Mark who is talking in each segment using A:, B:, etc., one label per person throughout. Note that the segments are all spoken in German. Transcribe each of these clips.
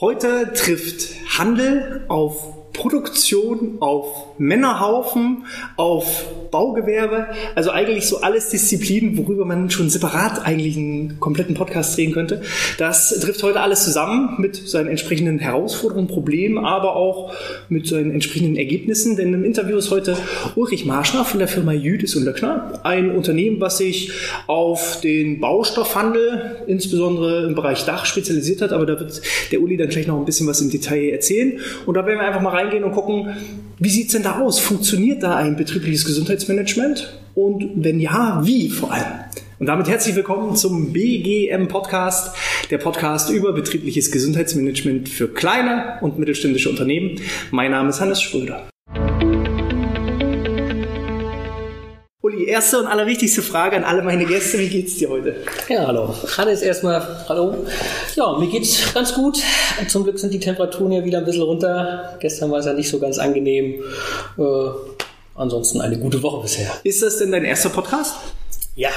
A: Heute trifft Handel auf Produktion, auf Männerhaufen, auf Baugewerbe, also eigentlich so alles Disziplinen, worüber man schon separat eigentlich einen kompletten Podcast drehen könnte. Das trifft heute alles zusammen mit seinen entsprechenden Herausforderungen, Problemen, aber auch mit seinen entsprechenden Ergebnissen. Denn im Interview ist heute Ulrich Marschner von der Firma Jüdis und Löckner, ein Unternehmen, was sich auf den Baustoffhandel, insbesondere im Bereich Dach, spezialisiert hat. Aber da wird der Uli dann gleich noch ein bisschen was im Detail erzählen. Und da werden wir einfach mal reingehen und gucken, wie sieht es denn da aus? Funktioniert da ein betriebliches Gesundheitsmanagement? Und wenn ja, wie vor allem? Und damit herzlich willkommen zum BGM Podcast, der Podcast über betriebliches Gesundheitsmanagement für kleine und mittelständische Unternehmen. Mein Name ist Hannes Schröder. Uli, erste und allerwichtigste Frage an alle meine Gäste. Wie geht's dir heute?
B: Ja, hallo. Hannes, erstmal hallo. Ja, mir geht's ganz gut. Zum Glück sind die Temperaturen ja wieder ein bisschen runter. Gestern war es ja nicht so ganz angenehm. Äh, ansonsten eine gute Woche bisher.
A: Ist das denn dein erster Podcast?
B: Ja,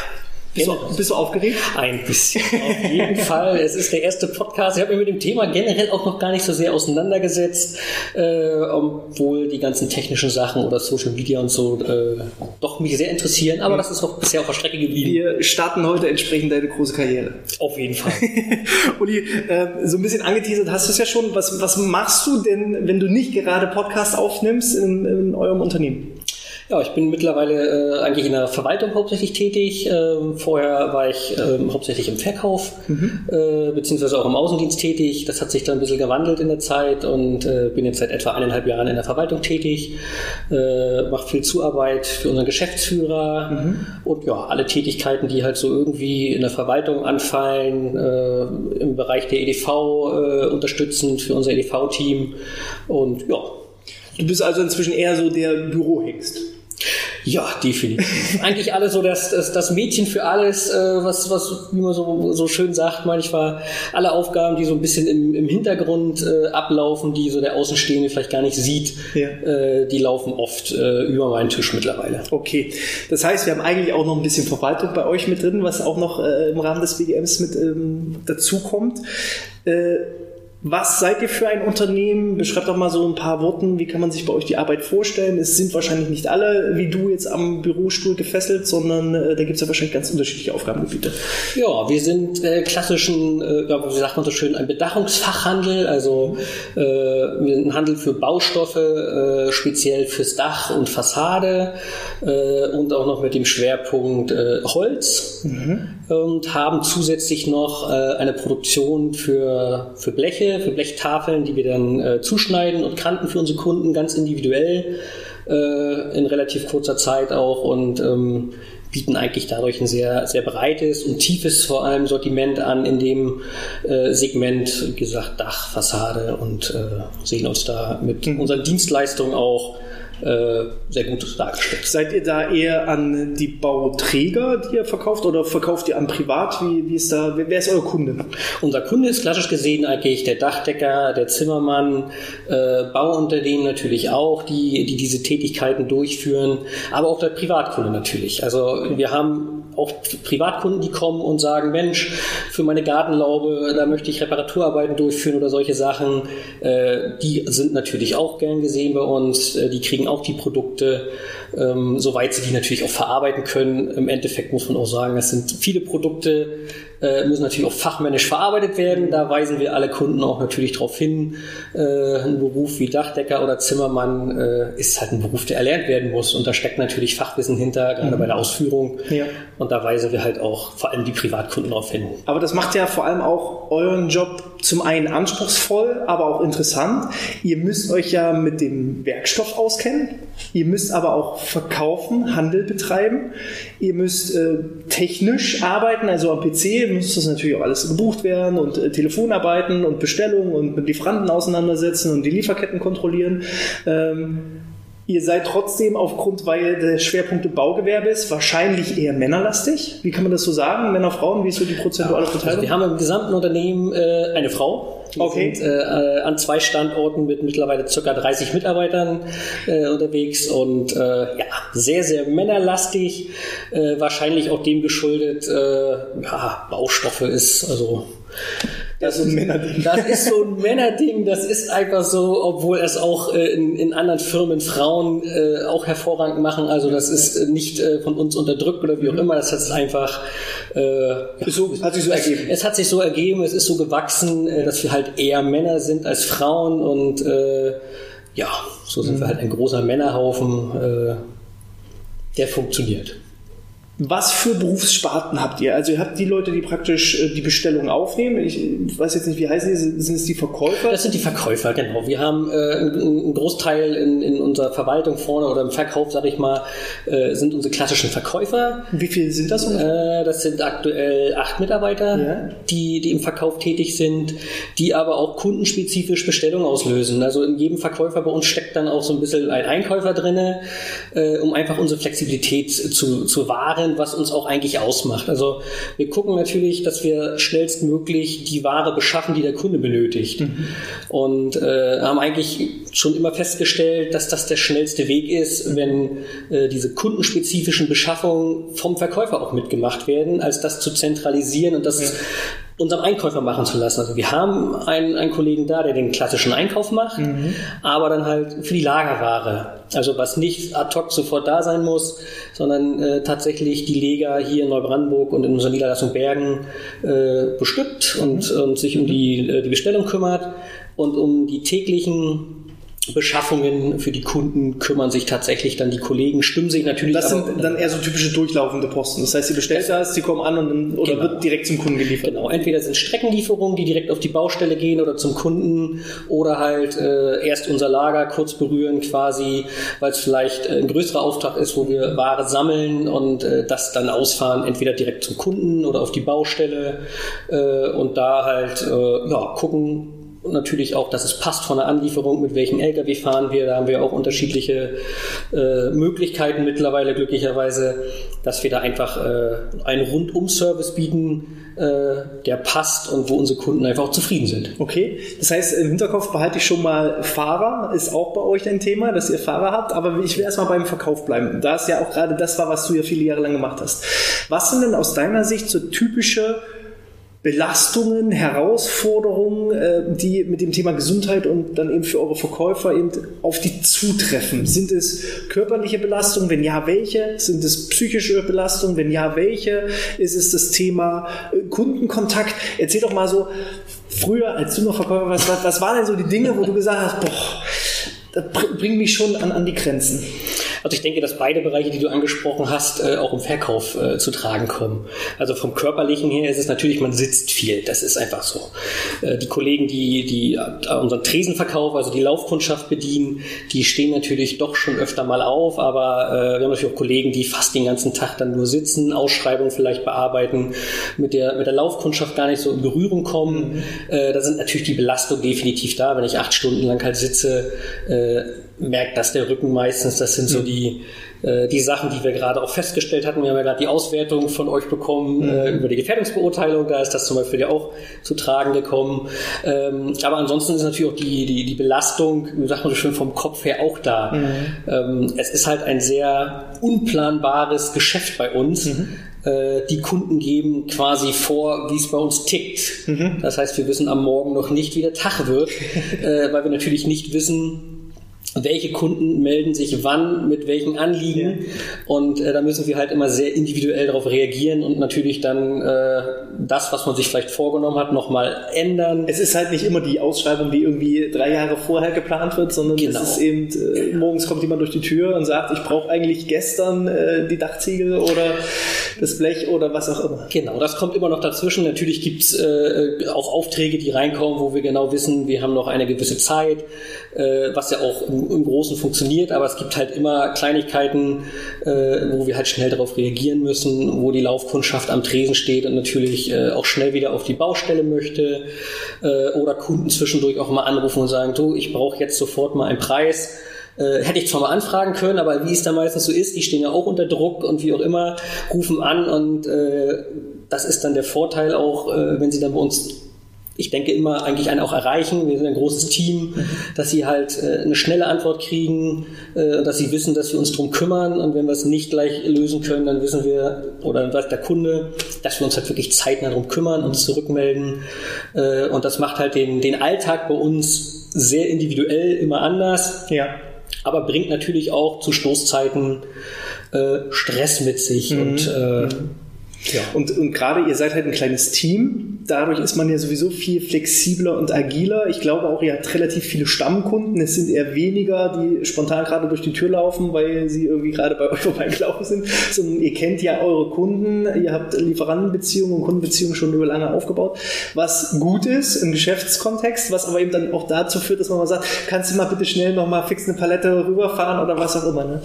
A: bist du, bist du aufgeregt?
B: Ein bisschen, auf jeden Fall. Es ist der erste Podcast. Ich habe mich mit dem Thema generell auch noch gar nicht so sehr auseinandergesetzt, äh, obwohl die ganzen technischen Sachen oder Social Media und so äh, doch mich sehr interessieren. Aber das ist auch bisher auf der Strecke geblieben.
A: Wir starten heute entsprechend deine große Karriere.
B: Auf jeden Fall.
A: Uli, äh, so ein bisschen angeteasert hast du es ja schon. Was, was machst du denn, wenn du nicht gerade Podcast aufnimmst in, in eurem Unternehmen?
B: Ja, ich bin mittlerweile äh, eigentlich in der Verwaltung hauptsächlich tätig. Ähm, vorher war ich ähm, hauptsächlich im Verkauf, mhm. äh, beziehungsweise auch im Außendienst tätig. Das hat sich dann ein bisschen gewandelt in der Zeit und äh, bin jetzt seit etwa eineinhalb Jahren in der Verwaltung tätig, äh, mache viel Zuarbeit für unseren Geschäftsführer mhm. und ja, alle Tätigkeiten, die halt so irgendwie in der Verwaltung anfallen, äh, im Bereich der EDV äh, unterstützend für unser EDV-Team und ja.
A: Du bist also inzwischen eher so der Bürohengst.
B: Ja, definitiv. Eigentlich alles so das, das, das Mädchen für alles, äh, was, was, wie man so, so schön sagt, manchmal alle Aufgaben, die so ein bisschen im, im Hintergrund äh, ablaufen, die so der Außenstehende vielleicht gar nicht sieht, ja. äh, die laufen oft äh, über meinen Tisch mittlerweile.
A: Okay, das heißt, wir haben eigentlich auch noch ein bisschen Verwaltung bei euch mit drin, was auch noch äh, im Rahmen des BGMs mit ähm, dazukommt. Äh, was seid ihr für ein Unternehmen? Beschreibt doch mal so ein paar Worten, wie kann man sich bei euch die Arbeit vorstellen? Es sind wahrscheinlich nicht alle wie du jetzt am Bürostuhl gefesselt, sondern äh, da gibt es ja wahrscheinlich ganz unterschiedliche Aufgabengebiete.
B: Ja, wir sind äh, klassischen, äh, wie sagt man so schön, ein Bedachungsfachhandel. Also äh, wir sind ein Handel für Baustoffe, äh, speziell fürs Dach und Fassade äh, und auch noch mit dem Schwerpunkt äh, Holz. Mhm. Und haben zusätzlich noch äh, eine Produktion für, für Bleche für Blechtafeln, die wir dann äh, zuschneiden und kanten für unsere Kunden ganz individuell äh, in relativ kurzer Zeit auch und ähm, bieten eigentlich dadurch ein sehr, sehr breites und tiefes vor allem Sortiment an in dem äh, Segment, wie gesagt, Dach, Fassade und äh, sehen uns da mit mhm. unseren Dienstleistungen auch äh, sehr gut dargestellt.
A: Seid ihr da eher an die Bauträger, die ihr verkauft, oder verkauft ihr an Privat? Wie, wie ist da, wer ist euer Kunde?
B: Unser Kunde ist klassisch gesehen eigentlich der Dachdecker, der Zimmermann, äh, Bauunternehmen natürlich auch, die, die diese Tätigkeiten durchführen, aber auch der Privatkunde natürlich. Also wir haben auch Privatkunden, die kommen und sagen, Mensch, für meine Gartenlaube, da möchte ich Reparaturarbeiten durchführen oder solche Sachen. Äh, die sind natürlich auch gern gesehen bei uns. Äh, die kriegen auch die Produkte, ähm, soweit sie die natürlich auch verarbeiten können. Im Endeffekt muss man auch sagen, es sind viele Produkte, äh, müssen natürlich auch fachmännisch verarbeitet werden. Da weisen wir alle Kunden auch natürlich darauf hin. Äh, ein Beruf wie Dachdecker oder Zimmermann äh, ist halt ein Beruf, der erlernt werden muss. Und da steckt natürlich Fachwissen hinter, gerade mhm. bei der Ausführung. Ja. Und da weisen wir halt auch vor allem die Privatkunden darauf hin.
A: Aber das macht ja vor allem auch euren Job zum einen anspruchsvoll, aber auch interessant. Ihr müsst euch ja mit dem Werkstoff auskennen. Ihr müsst aber auch verkaufen, Handel betreiben. Ihr müsst äh, technisch arbeiten, also am PC muss das natürlich auch alles gebucht werden und äh, Telefonarbeiten und Bestellungen und mit Lieferanten auseinandersetzen und die Lieferketten kontrollieren. Ähm, Ihr seid trotzdem aufgrund, weil der Schwerpunkt Baugewerbe ist, wahrscheinlich eher männerlastig. Wie kann man das so sagen? Männer, Frauen, wie ist so die prozentuale Verteilung?
B: Also wir haben im gesamten Unternehmen äh, eine Frau. Wir okay. sind äh, an zwei Standorten mit mittlerweile ca. 30 Mitarbeitern äh, unterwegs und äh, ja, sehr, sehr männerlastig. Äh, wahrscheinlich auch dem geschuldet, äh, ja, Baustoffe ist also Das ist ein Männerding. Das ist so ein Männerding, das ist einfach so, obwohl es auch äh, in, in anderen Firmen Frauen äh, auch hervorragend machen. Also das ist äh, nicht äh, von uns unterdrückt oder wie auch mhm. immer. Das hat einfach
A: äh, so, hat sich so ergeben.
B: Es, es, hat sich so ergeben, es ist so gewachsen, äh, dass wir halt eher Männer sind als Frauen und ja, so sind mhm. wir halt ein großer Männerhaufen, der funktioniert.
A: Was für Berufssparten habt ihr? Also ihr habt die Leute, die praktisch äh, die Bestellung aufnehmen. Ich weiß jetzt nicht, wie heißen die? Sind es die Verkäufer?
B: Das sind die Verkäufer, genau. Wir haben äh, einen Großteil in, in unserer Verwaltung vorne oder im Verkauf, sage ich mal, äh, sind unsere klassischen Verkäufer.
A: Wie viele sind das?
B: Äh, das sind aktuell acht Mitarbeiter, ja. die, die im Verkauf tätig sind, die aber auch kundenspezifisch Bestellungen auslösen. Also in jedem Verkäufer bei uns steckt dann auch so ein bisschen ein Einkäufer drinne, äh, um einfach unsere Flexibilität zu, zu wahren darin, was uns auch eigentlich ausmacht. Also wir gucken natürlich, dass wir schnellstmöglich die Ware beschaffen, die der Kunde benötigt. Mhm. Und äh, haben eigentlich schon immer festgestellt, dass das der schnellste Weg ist, wenn äh, diese kundenspezifischen Beschaffungen vom Verkäufer auch mitgemacht werden, als das zu zentralisieren und das ja unserem Einkäufer machen zu lassen. Also wir haben einen, einen Kollegen da, der den klassischen Einkauf macht, mhm. aber dann halt für die Lagerware. Also was nicht ad hoc sofort da sein muss, sondern äh, tatsächlich die Leger hier in Neubrandenburg und in unserer Niederlassung Bergen äh, bestückt und, mhm. und sich um die, äh, die Bestellung kümmert und um die täglichen Beschaffungen für die Kunden kümmern sich tatsächlich dann die Kollegen, stimmen sich natürlich.
A: Das sind dann eher so typische durchlaufende Posten. Das heißt, sie bestellt das, sie kommen an und dann, oder genau. wird direkt zum Kunden geliefert.
B: Genau. Entweder sind Streckenlieferungen, die direkt auf die Baustelle gehen oder zum Kunden oder halt äh, erst unser Lager kurz berühren quasi, weil es vielleicht äh, ein größerer Auftrag ist, wo wir Ware sammeln und äh, das dann ausfahren, entweder direkt zum Kunden oder auf die Baustelle äh, und da halt äh, ja, gucken, und natürlich auch, dass es passt von der Anlieferung, mit welchem LKW fahren wir. Da haben wir auch unterschiedliche äh, Möglichkeiten mittlerweile glücklicherweise, dass wir da einfach äh, einen Rundum-Service bieten, äh, der passt und wo unsere Kunden einfach auch zufrieden sind.
A: Okay, das heißt, im Hinterkopf behalte ich schon mal Fahrer, ist auch bei euch ein Thema, dass ihr Fahrer habt, aber ich will erstmal beim Verkauf bleiben. Da es ja auch gerade das war, was du ja viele Jahre lang gemacht hast. Was sind denn aus deiner Sicht so typische Belastungen, Herausforderungen, äh, die mit dem Thema Gesundheit und dann eben für eure Verkäufer eben auf die zutreffen? Sind es körperliche Belastungen? Wenn ja, welche? Sind es psychische Belastungen? Wenn ja, welche? Ist es das Thema äh, Kundenkontakt? Erzähl doch mal so, früher, als du noch Verkäufer warst, was, was waren denn so die Dinge, wo du gesagt hast, boah, das bringt mich schon an, an die Grenzen?
B: Also ich denke, dass beide Bereiche, die du angesprochen hast, äh, auch im Verkauf äh, zu tragen kommen. Also vom körperlichen her ist es natürlich, man sitzt viel. Das ist einfach so. Äh, die Kollegen, die, die äh, unseren Tresenverkauf, also die Laufkundschaft bedienen, die stehen natürlich doch schon öfter mal auf, aber äh, wir haben natürlich auch Kollegen, die fast den ganzen Tag dann nur sitzen, Ausschreibungen vielleicht bearbeiten, mit der, mit der Laufkundschaft gar nicht so in Berührung kommen. Mhm. Äh, da sind natürlich die Belastungen definitiv da, wenn ich acht Stunden lang halt sitze, merkt das der Rücken meistens. Das sind so mhm. die, äh, die Sachen, die wir gerade auch festgestellt hatten. Wir haben ja gerade die Auswertung von euch bekommen mhm. äh, über die Gefährdungsbeurteilung. Da ist das zum Beispiel ja auch zu tragen gekommen. Ähm, aber ansonsten ist natürlich auch die, die, die Belastung, wie sagt man so schön, vom Kopf her auch da. Mhm. Ähm, es ist halt ein sehr unplanbares Geschäft bei uns mhm äh, die Kunden geben quasi vor, wie es bei uns tickt. Mhm. Das heißt, wir wissen am Morgen noch nicht, wie der Tag wird, äh, weil wir natürlich nicht wissen, welche Kunden melden sich wann, mit welchen Anliegen. Ja. Und äh, da müssen wir halt immer sehr individuell darauf reagieren und natürlich dann äh, das, was man sich vielleicht vorgenommen hat, nochmal ändern.
A: Es ist halt nicht immer die Ausschreibung, die irgendwie drei Jahre vorher geplant wird, sondern genau. es ist eben, äh, morgens kommt jemand durch die Tür und sagt, ich brauche eigentlich gestern äh, die Dachziegel oder das Blech oder was auch immer.
B: Genau, das kommt immer noch dazwischen. Natürlich gibt's äh, auch Aufträge, die reinkommen, wo wir genau wissen, wir haben noch eine gewisse Zeit, äh, was ja auch im, Großen funktioniert, aber es gibt halt immer Kleinigkeiten, äh, wo wir halt schnell darauf reagieren müssen, wo die Laufkundschaft am Tresen steht und natürlich äh, auch schnell wieder auf die Baustelle möchte äh, oder Kunden zwischendurch auch mal anrufen und sagen, du, ich brauche jetzt sofort mal einen Preis. Äh, hätte ich zwar mal anfragen können, aber wie es da meistens so ist, die stehen ja auch unter Druck und wie auch immer, rufen an und äh, das ist dann der Vorteil auch, äh, wenn sie dann bei uns ich denke immer eigentlich einen auch erreichen. Wir sind ein großes Team, dass sie halt äh, eine schnelle Antwort kriegen, äh, dass sie wissen, dass wir uns drum kümmern und wenn wir es nicht gleich lösen können, dann wissen wir oder dann weiß der Kunde, dass wir uns halt wirklich zeitnah drum kümmern, uns zurückmelden äh, und das macht halt den, den Alltag bei uns sehr individuell immer anders.
A: Ja.
B: Aber bringt natürlich auch zu Stoßzeiten äh, Stress mit sich
A: Mhm.
B: und äh,
A: Ja. Und, und gerade ihr seid halt ein kleines Team. Dadurch ist man ja sowieso viel flexibler und agiler. Ich glaube auch, ihr habt relativ viele Stammkunden. Es sind eher weniger, die spontan gerade durch die Tür laufen, weil sie irgendwie gerade bei euch vorbeigelaufen sind, sondern ihr kennt ja eure Kunden. Ihr habt Lieferantenbeziehungen und Kundenbeziehungen schon über lange aufgebaut, was gut ist im Geschäftskontext, was aber eben dann auch dazu führt, dass man mal sagt, kannst du mal bitte schnell nochmal fix eine Palette rüberfahren oder was auch immer. Ne?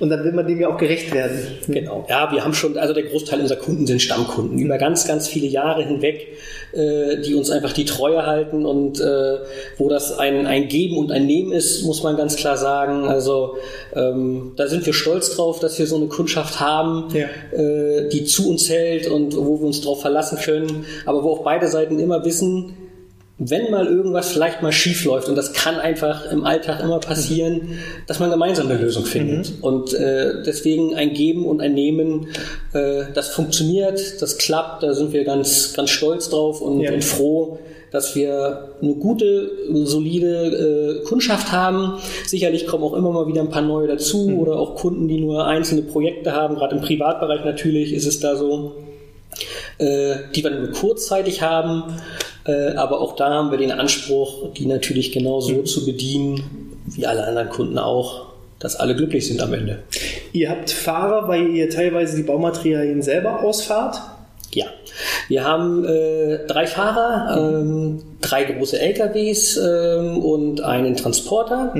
A: Und dann will man dem ja auch gerecht werden.
B: Genau. Ja, wir haben schon, also der Großteil unserer Kunden sind Stammkunden über ganz, ganz viele Jahre hinweg, äh, die uns einfach die Treue halten und äh, wo das ein, ein Geben und ein Nehmen ist, muss man ganz klar sagen. Also ähm, da sind wir stolz drauf, dass wir so eine Kundschaft haben,
A: Ja.
B: äh, die zu uns hält und wo wir uns drauf verlassen können, aber wo auch beide Seiten immer wissen, wenn mal irgendwas vielleicht mal schief läuft, und das kann einfach im Alltag immer passieren, dass man gemeinsam eine Lösung findet. Und äh, deswegen ein Geben und ein Nehmen, äh, das funktioniert, das klappt, da sind wir ganz, ganz stolz drauf und,
A: Ja.
B: und froh, dass wir eine gute, solide äh, Kundschaft haben. Sicherlich kommen auch immer mal wieder ein paar neue dazu oder auch Kunden, die nur einzelne Projekte haben. Gerade im Privatbereich natürlich ist es da so äh, die wir nur kurzzeitig haben. Äh, aber auch da haben wir den Anspruch, die natürlich genau so zu bedienen, wie alle anderen Kunden auch, dass alle glücklich sind am Ende.
A: Ihr habt Fahrer, weil ihr teilweise die Baumaterialien selber ausfahrt.
B: Ja, wir haben äh, drei Fahrer, ähm, drei große LKWs ähm, und einen Transporter.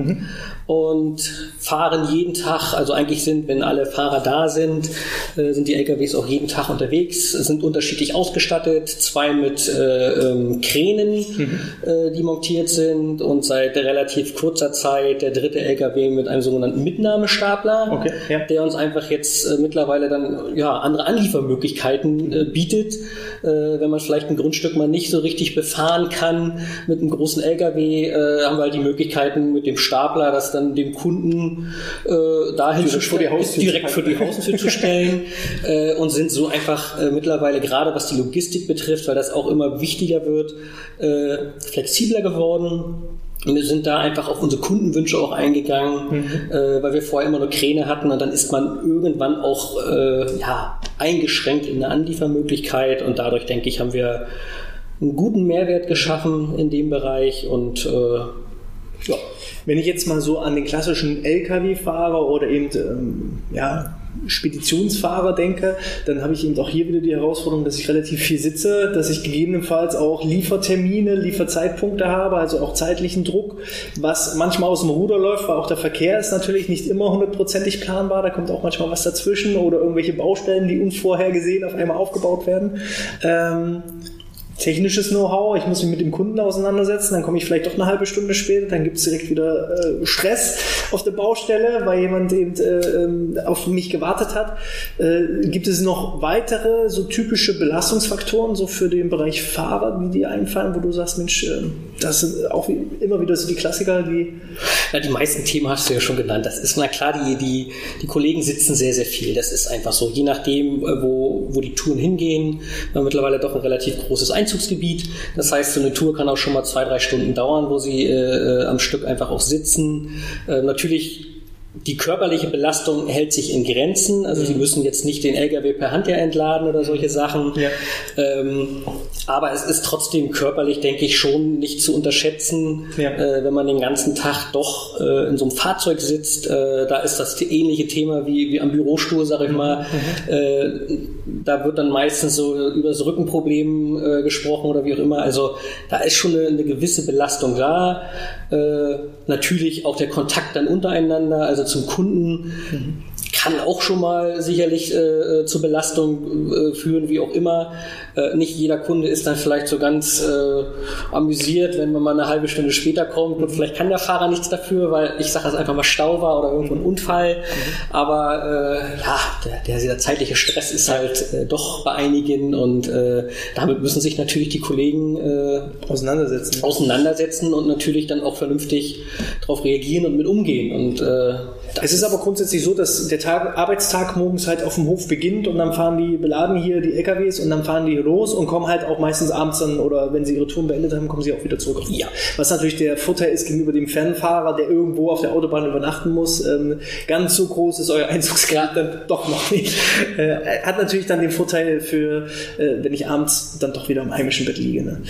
B: Und fahren jeden Tag, also eigentlich sind, wenn alle Fahrer da sind, äh, sind die LKWs auch jeden Tag unterwegs, sind unterschiedlich ausgestattet, zwei mit äh, ähm, Kränen, äh, die montiert sind. Und seit relativ kurzer Zeit der dritte LKW mit einem sogenannten Mitnahmestapler,
A: Okay, ja.
B: der uns einfach jetzt äh, mittlerweile dann ja andere Anliefermöglichkeiten äh, bietet, wenn man vielleicht ein Grundstück mal nicht so richtig befahren kann mit einem großen LKW, äh, haben wir halt die Möglichkeiten mit dem Stapler, das dann dem Kunden äh, dahin
A: Direkt
B: zu
A: vor die
B: stellen, direkt vor die Haustür zu stellen äh, und sind so einfach äh, mittlerweile gerade was die Logistik betrifft, weil das auch immer wichtiger wird, äh, flexibler geworden. Und wir sind da einfach auf unsere Kundenwünsche auch eingegangen, äh, weil wir vorher immer nur Kräne hatten und dann ist man irgendwann auch äh, ja, eingeschränkt in der Anliefermöglichkeit und dadurch, denke ich, haben wir einen guten Mehrwert geschaffen in dem Bereich und äh, ja,
A: Wenn ich jetzt mal so an den klassischen LKW-Fahrer oder eben ähm, ja, Speditionsfahrer denke, dann habe ich eben auch hier wieder die Herausforderung, dass ich relativ viel sitze, dass ich gegebenenfalls auch Liefertermine, Lieferzeitpunkte habe, also auch zeitlichen Druck, was manchmal aus dem Ruder läuft, weil auch der Verkehr ist natürlich nicht immer hundertprozentig planbar, da kommt auch manchmal was dazwischen oder irgendwelche Baustellen, die unvorhergesehen auf einmal aufgebaut werden. Ähm, technisches Know-how, ich muss mich mit dem Kunden auseinandersetzen, dann komme ich vielleicht doch eine halbe Stunde später, dann gibt es direkt wieder äh, Stress auf der Baustelle, weil jemand eben äh, ähm, auf mich gewartet hat. Äh, gibt es noch weitere so typische Belastungsfaktoren so für den Bereich Fahrer, die dir einfallen, wo du sagst, Mensch, äh, das sind auch wie, immer wieder so die Klassiker, die
B: Ja, die meisten Themen hast du ja schon genannt. Das ist na klar, die, die, die Kollegen sitzen sehr, sehr viel. Das ist einfach so. Je nachdem, äh, wo, wo die Touren hingehen, haben mittlerweile doch ein relativ großes Einzugsgebiet. Das heißt, so eine Tour kann auch schon mal zwei, drei Stunden dauern, wo sie äh, äh, am Stück einfach auch sitzen. Äh, natürlich die körperliche Belastung hält sich in Grenzen. Also sie müssen jetzt nicht den LKW per Hand ja entladen oder solche Sachen.
A: Ja.
B: Ähm, aber es ist trotzdem körperlich, denke ich, schon nicht zu unterschätzen,
A: Ja.
B: äh, wenn man den ganzen Tag doch äh, in so einem Fahrzeug sitzt. Äh, da ist das ähnliche Thema wie, wie am Bürostuhl, sag ich mal. Äh, da wird dann meistens so über das Rückenproblem äh, gesprochen oder wie auch immer. Also da ist schon eine, eine gewisse Belastung da. Äh, natürlich auch der Kontakt dann untereinander, also zum Kunden. Kann auch schon mal sicherlich äh, zur Belastung äh, führen, wie auch immer. Äh, nicht jeder Kunde ist dann vielleicht so ganz äh, amüsiert, wenn man mal eine halbe Stunde später kommt und vielleicht kann der Fahrer nichts dafür, weil ich sage das einfach mal Stau war oder irgendwo ein Unfall. Mhm. Aber äh, ja, der, der, zeitliche Stress ist halt äh, doch bei einigen und äh, damit müssen sich natürlich die Kollegen äh, auseinandersetzen. auseinandersetzen und natürlich dann auch vernünftig darauf reagieren und mit umgehen. Und äh,
A: es ist aber grundsätzlich so, dass der Tag, Arbeitstag morgens halt auf dem Hof beginnt und dann fahren die beladen hier die LKWs und dann fahren die los und kommen halt auch meistens abends dann oder wenn sie ihre Touren beendet haben, kommen sie auch wieder zurück. Ja. Was natürlich der Vorteil ist gegenüber dem Fernfahrer, der irgendwo auf der Autobahn übernachten muss. Ähm, ganz so groß ist euer Einzugsgrad dann doch noch nicht. Äh, hat natürlich dann den Vorteil für, äh, wenn ich abends dann doch wieder im heimischen Bett liege. Ne?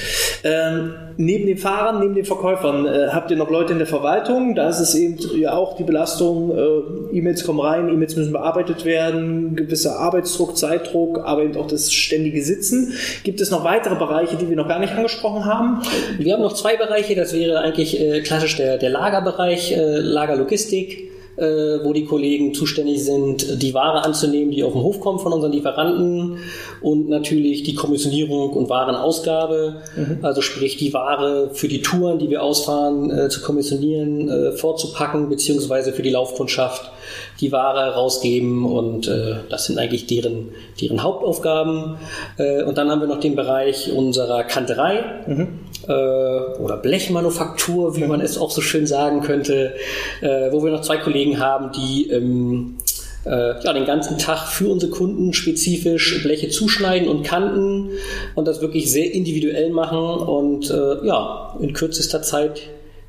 A: Ähm, neben den Fahrern, neben den Verkäufern, äh, habt ihr noch Leute in der Verwaltung. Da ist es eben ja auch die Belastung, äh, E-Mails kommen rein, E-Mails müssen bearbeitet werden, gewisser Arbeitsdruck, Zeitdruck, aber eben auch das ständige Sitzen. Gibt es noch weitere Bereiche, die wir noch gar nicht angesprochen haben?
B: Wir haben noch zwei Bereiche. Das wäre eigentlich äh, klassisch der, der Lagerbereich, äh, Lagerlogistik wo die Kollegen zuständig sind, die Ware anzunehmen, die auf den Hof kommt von unseren Lieferanten und natürlich die Kommissionierung und Warenausgabe, mhm. also sprich die Ware für die Touren, die wir ausfahren, äh, zu kommissionieren, äh, vorzupacken, beziehungsweise für die Laufkundschaft die Ware rausgeben und äh, das sind eigentlich deren, deren Hauptaufgaben. Äh, und dann haben wir noch den Bereich unserer Kanterei. Mhm äh, oder Blechmanufaktur, wie mhm. man es auch so schön sagen könnte, äh, wo wir noch zwei Kollegen haben, die ähm, äh, ja, den ganzen Tag für unsere Kunden spezifisch Bleche zuschneiden und kanten und das wirklich sehr individuell machen und äh, ja, in kürzester Zeit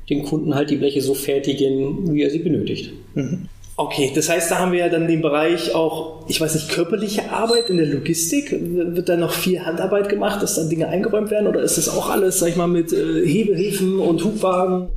B: den Kunden halt die Bleche so fertigen, wie er sie benötigt.
A: Mhm. Okay, das heißt, da haben wir ja dann den Bereich auch, ich weiß nicht, körperliche Arbeit in der Logistik. Wird da noch viel Handarbeit gemacht, dass dann Dinge eingeräumt werden oder ist das auch alles, sag ich mal, mit äh, Hebehilfen und Hubwagen?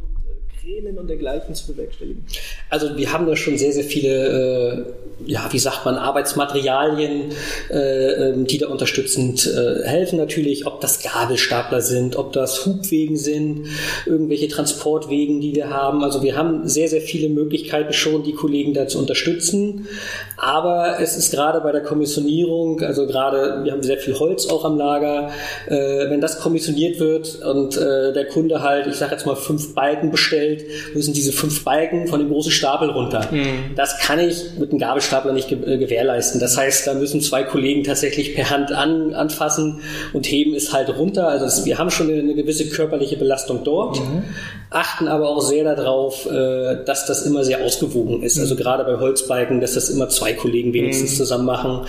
A: Kränen und dergleichen zu bewerkstelligen?
B: Also wir haben da schon sehr, sehr viele, äh, ja, wie sagt man, Arbeitsmaterialien, äh, ähm, die da unterstützend äh, helfen natürlich, ob das Gabelstapler sind, ob das Hubwegen sind, irgendwelche Transportwegen, die wir haben. Also wir haben sehr, sehr viele Möglichkeiten schon, die Kollegen da zu unterstützen. Aber es ist gerade bei der Kommissionierung, also gerade, wir haben sehr viel Holz auch am Lager, äh, wenn das kommissioniert wird und äh, der Kunde halt, ich sage jetzt mal, fünf Balken bestellt, müssen diese fünf Balken von dem großen Stapel runter. Mhm. Das kann ich mit einem Gabelstapler nicht ge äh, gewährleisten. Das heißt, da müssen zwei Kollegen tatsächlich per Hand an, anfassen und heben es halt runter. Also das, wir haben schon eine, eine, gewisse körperliche Belastung dort, mhm. achten aber auch sehr darauf, äh, dass das immer sehr ausgewogen ist. Also mhm. gerade bei Holzbalken, dass das immer zwei Kollegen wenigstens mhm. zusammen machen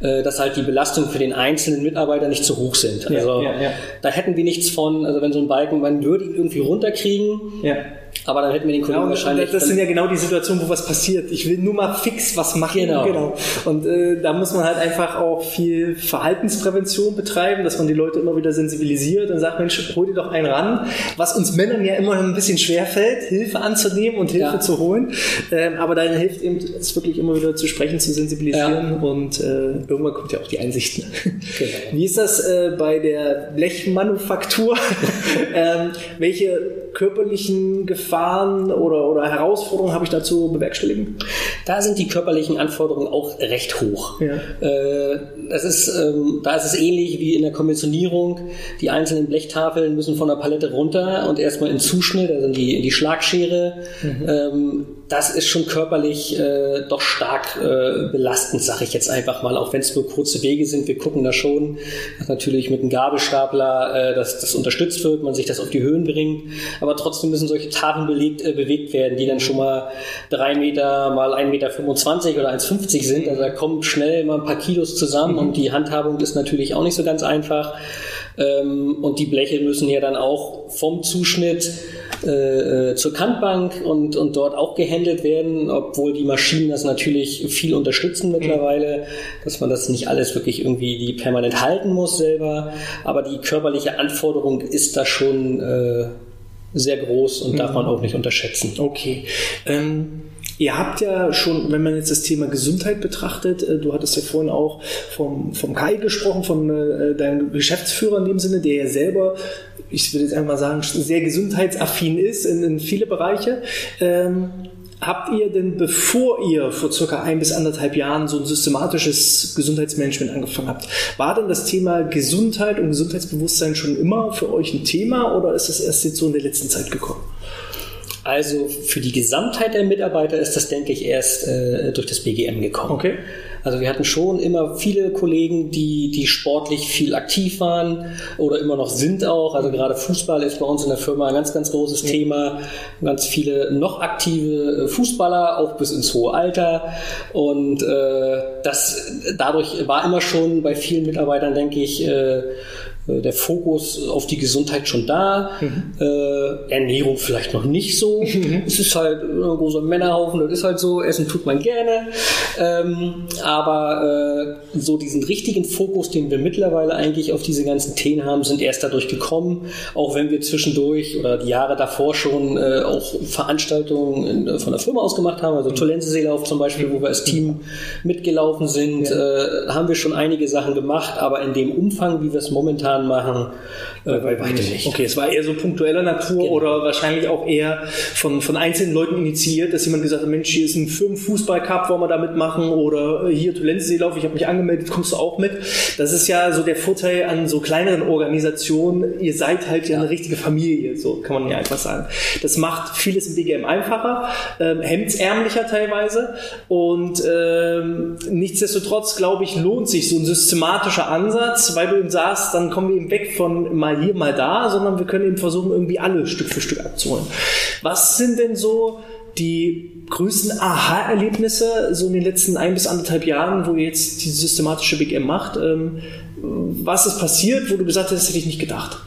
B: äh, dass halt die Belastungen für den einzelnen Mitarbeiter nicht zu hoch sind. Also ja, ja, ja. da hätten wir nichts von, also wenn so ein Balken, man würde ihn irgendwie runterkriegen, ja. Aber dann hätten wir den Kollegen genau, wahrscheinlich.
A: Das sind ja genau die Situationen, wo was passiert. Ich will nur mal fix was machen. Genau. genau. Und äh, da muss man halt einfach auch viel Verhaltensprävention betreiben, dass man die Leute immer wieder sensibilisiert und sagt, Mensch, hol dir doch einen ran. Was uns Männern ja immer ein bisschen schwer fällt, Hilfe anzunehmen und Hilfe ja. zu holen. Ähm, aber dann hilft eben, es wirklich immer wieder zu sprechen, zu sensibilisieren ja. und äh, irgendwann kommt ja auch die Einsicht. Genau. Wie ist das äh, bei der Blechmanufaktur? ähm, welche körperlichen Gefahren oder, oder Herausforderungen habe ich dazu bewerkstelligen?
B: Da sind die körperlichen Anforderungen auch recht hoch. Ja. Äh, das ist, ähm, da ist es ähnlich wie in der Kommissionierung. Die einzelnen Blechtafeln müssen von der Palette runter und erstmal in Zuschnitt, also in die, in die Schlagschere. Mhm. Ähm, das ist schon körperlich äh, doch stark äh, belastend, sage ich jetzt einfach mal, auch wenn es nur kurze Wege sind. Wir gucken da schon, dass natürlich mit einem Gabelstapler äh, dass das unterstützt wird, man sich das auf die Höhen bringt. Aber trotzdem müssen solche Tafeln belegt, äh, bewegt werden, die dann schon mal drei Meter mal 1,25 Meter oder 1,50 sind. Also da kommen schnell mal ein paar Kilos zusammen mhm. und die Handhabung ist natürlich auch nicht so ganz einfach. Ähm, und die Bleche müssen ja dann auch vom Zuschnitt äh, äh, zur Kantbank und, und dort auch gehandelt werden, obwohl die Maschinen das natürlich viel unterstützen mittlerweile, mhm. dass man das nicht alles wirklich irgendwie die permanent halten muss selber. Aber die körperliche Anforderung ist da schon äh, sehr groß und mhm. darf man auch nicht unterschätzen.
A: Okay. Ähm Ihr habt ja schon, wenn man jetzt das Thema Gesundheit betrachtet, äh, du hattest ja vorhin auch vom, vom Kai gesprochen, von äh, deinem Geschäftsführer in dem Sinne, der ja selber, ich würde jetzt einfach mal sagen, sehr gesundheitsaffin ist in, in viele Bereiche. Ähm, Habt ihr denn, bevor ihr vor circa ein bis anderthalb Jahren so ein systematisches Gesundheitsmanagement angefangen habt, war denn das Thema Gesundheit und Gesundheitsbewusstsein schon immer für euch ein Thema oder ist das erst jetzt so in der letzten Zeit gekommen?
B: Also für die Gesamtheit der Mitarbeiter ist das, denke ich, erst äh, durch das BGM gekommen.
A: Okay.
B: Also wir hatten schon immer viele Kollegen, die, die sportlich viel aktiv waren oder immer noch sind auch. Also gerade Fußball ist bei uns in der Firma ein ganz, ganz großes ja. Thema. Ganz viele noch aktive äh, Fußballer, auch bis ins hohe Alter. Und äh, das dadurch war immer schon bei vielen Mitarbeitern, denke ich, äh, äh, der Fokus auf die Gesundheit schon da, mhm. äh, Ernährung vielleicht noch nicht so. Mhm. Es ist halt ein großer Männerhaufen, das ist halt so, Essen tut man gerne. Ähm, aber äh, so diesen richtigen Fokus, den wir mittlerweile eigentlich auf diese ganzen Themen haben, sind erst dadurch gekommen, auch wenn wir zwischendurch oder die Jahre davor schon äh, auch Veranstaltungen in, äh, von der Firma aus gemacht haben, also mhm. Tolenseelauf zum Beispiel, wo wir als Team mitgelaufen sind, ja. äh, haben wir schon einige Sachen gemacht, aber in dem Umfang, wie wir es momentan Jahren machen, äh, bei weitem nicht.
A: Okay, es war eher so punktueller Natur genau. oder wahrscheinlich auch eher von, von einzelnen Leuten initiiert, dass jemand gesagt hat, Mensch, hier ist ein Firmenfußballcup, wollen wir da mitmachen oder äh, hier Tolenseelauf, ich habe mich angemeldet, kommst du auch mit. Das ist ja so der Vorteil an so kleineren Organisationen, ihr seid halt ja, ja. eine richtige Familie, so kann man ja einfach sagen. Das macht vieles im BGM einfacher, ähm, hemdsärmlicher teilweise und ähm, nichtsdestotrotz, glaube ich, lohnt sich so ein systematischer Ansatz, weil du eben sagst, dann kommen wir eben weg von mal hier, mal da, sondern wir können eben versuchen, irgendwie alle Stück für Stück abzuholen. Was sind denn so die größten Aha-Erlebnisse so in den letzten ein bis anderthalb Jahren, wo ihr jetzt die systematische Big M macht? Ähm, was ist passiert, wo du gesagt hast, das hätte ich nicht gedacht?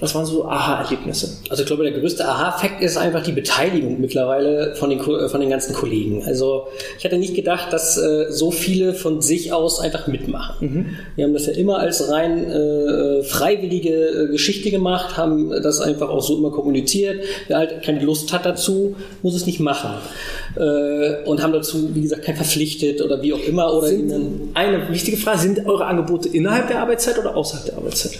A: Was waren so Aha-Erlebnisse?
B: Also ich glaube, der größte Aha-Fakt ist einfach die Beteiligung mittlerweile von den, äh, von den ganzen Kollegen. Also ich hatte nicht gedacht, dass äh, so viele von sich aus einfach mitmachen. Mhm. Wir haben das ja immer als rein äh, freiwillige äh, Geschichte gemacht, haben das einfach auch so immer kommuniziert. Wer halt keine Lust hat dazu, muss es nicht machen. Äh, und haben dazu, wie gesagt, kein verpflichtet oder wie auch immer. Oder
A: sind, eine wichtige Frage, sind eure Angebote innerhalb der Arbeitszeit oder außerhalb der Arbeitszeit?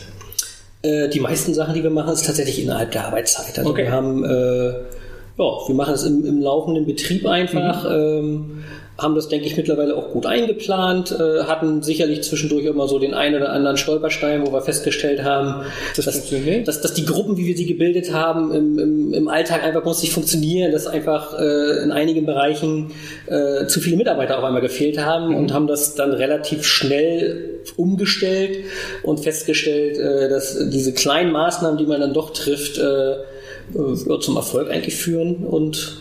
B: Äh, die meisten Sachen, die wir machen, ist tatsächlich innerhalb der Arbeitszeit. Also okay. wir haben, äh, ja, wir machen es im, im laufenden Betrieb einfach. Mhm. Ähm, haben das, denke ich, mittlerweile auch gut eingeplant, äh, hatten sicherlich zwischendurch immer so den einen oder anderen Stolperstein, wo wir festgestellt haben, das dass, dass, dass, die Gruppen, wie wir sie gebildet haben, im, im, im Alltag einfach muss nicht funktionieren, dass einfach äh, in einigen Bereichen äh, zu viele Mitarbeiter auf einmal gefehlt haben mhm. und haben das dann relativ schnell umgestellt und festgestellt, äh, dass diese kleinen Maßnahmen, die man dann doch trifft, äh, äh zum Erfolg eigentlich führen und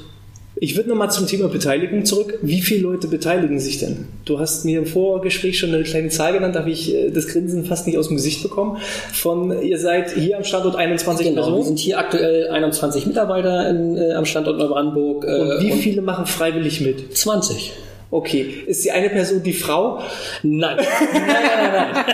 A: ich würde nochmal zum Thema Beteiligung zurück. Wie viele Leute beteiligen sich denn? Du hast mir im Vorgespräch schon eine kleine Zahl genannt, da habe ich äh, das Grinsen fast nicht aus dem Gesicht bekommen. Von, ihr seid hier am Standort 21
B: genau, Personen. Wir sind hier aktuell 21 Mitarbeiter in, äh, am Standort Neubrandenburg.
A: Äh, und wie viele machen freiwillig mit?
B: 20.
A: Okay, ist die eine Person die Frau?
B: Nein. Nein, nein, nein,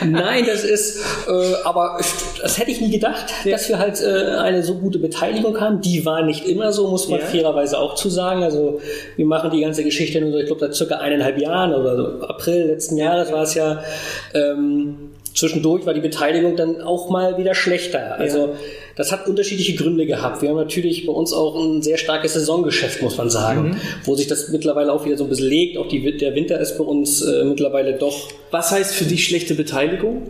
B: nein. nein, das ist, äh, aber das hätte ich nie gedacht, ja. dass wir halt äh, eine so gute Beteiligung haben. Die war nicht immer so, muss man ja. fairerweise auch zu sagen. Also wir machen die ganze Geschichte nur so, ich glaube, seit circa eineinhalb Jahren oder so, April letzten Jahres war es ja. Ähm, zwischendurch war die Beteiligung dann auch mal wieder schlechter. Also ja. Das hat unterschiedliche Gründe gehabt. Wir haben natürlich bei uns auch ein sehr starkes Saisongeschäft, muss man sagen, mhm. wo sich das mittlerweile auch wieder so ein bisschen legt. Auch die, der Winter ist bei uns äh, mittlerweile doch.
A: Was heißt für dich schlechte Beteiligung?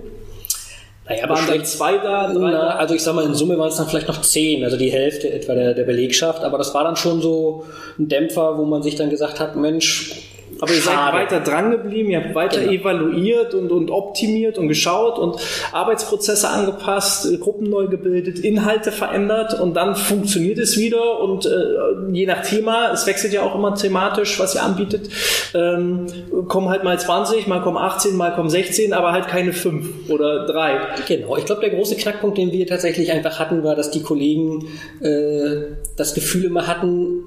B: Naja, waren dann zwei da? Na, also ich sag mal, in Summe waren es dann vielleicht noch zehn, also die Hälfte etwa der, der Belegschaft. Aber das war dann schon so ein Dämpfer, wo man sich dann gesagt hat, Mensch,
A: aber ihr seid weiter dran geblieben, ihr habt weiter genau. evaluiert und, und optimiert und geschaut und Arbeitsprozesse angepasst, äh, Gruppen neu gebildet, Inhalte verändert und dann funktioniert es wieder und äh, je nach Thema, es wechselt ja auch immer thematisch, was ihr anbietet, ähm, kommen halt mal 20, mal kommen 18, mal kommen 16, aber halt keine 5 oder 3.
B: Genau, ich glaube, der große Knackpunkt, den wir tatsächlich einfach hatten, war, dass die Kollegen äh, das Gefühl immer hatten,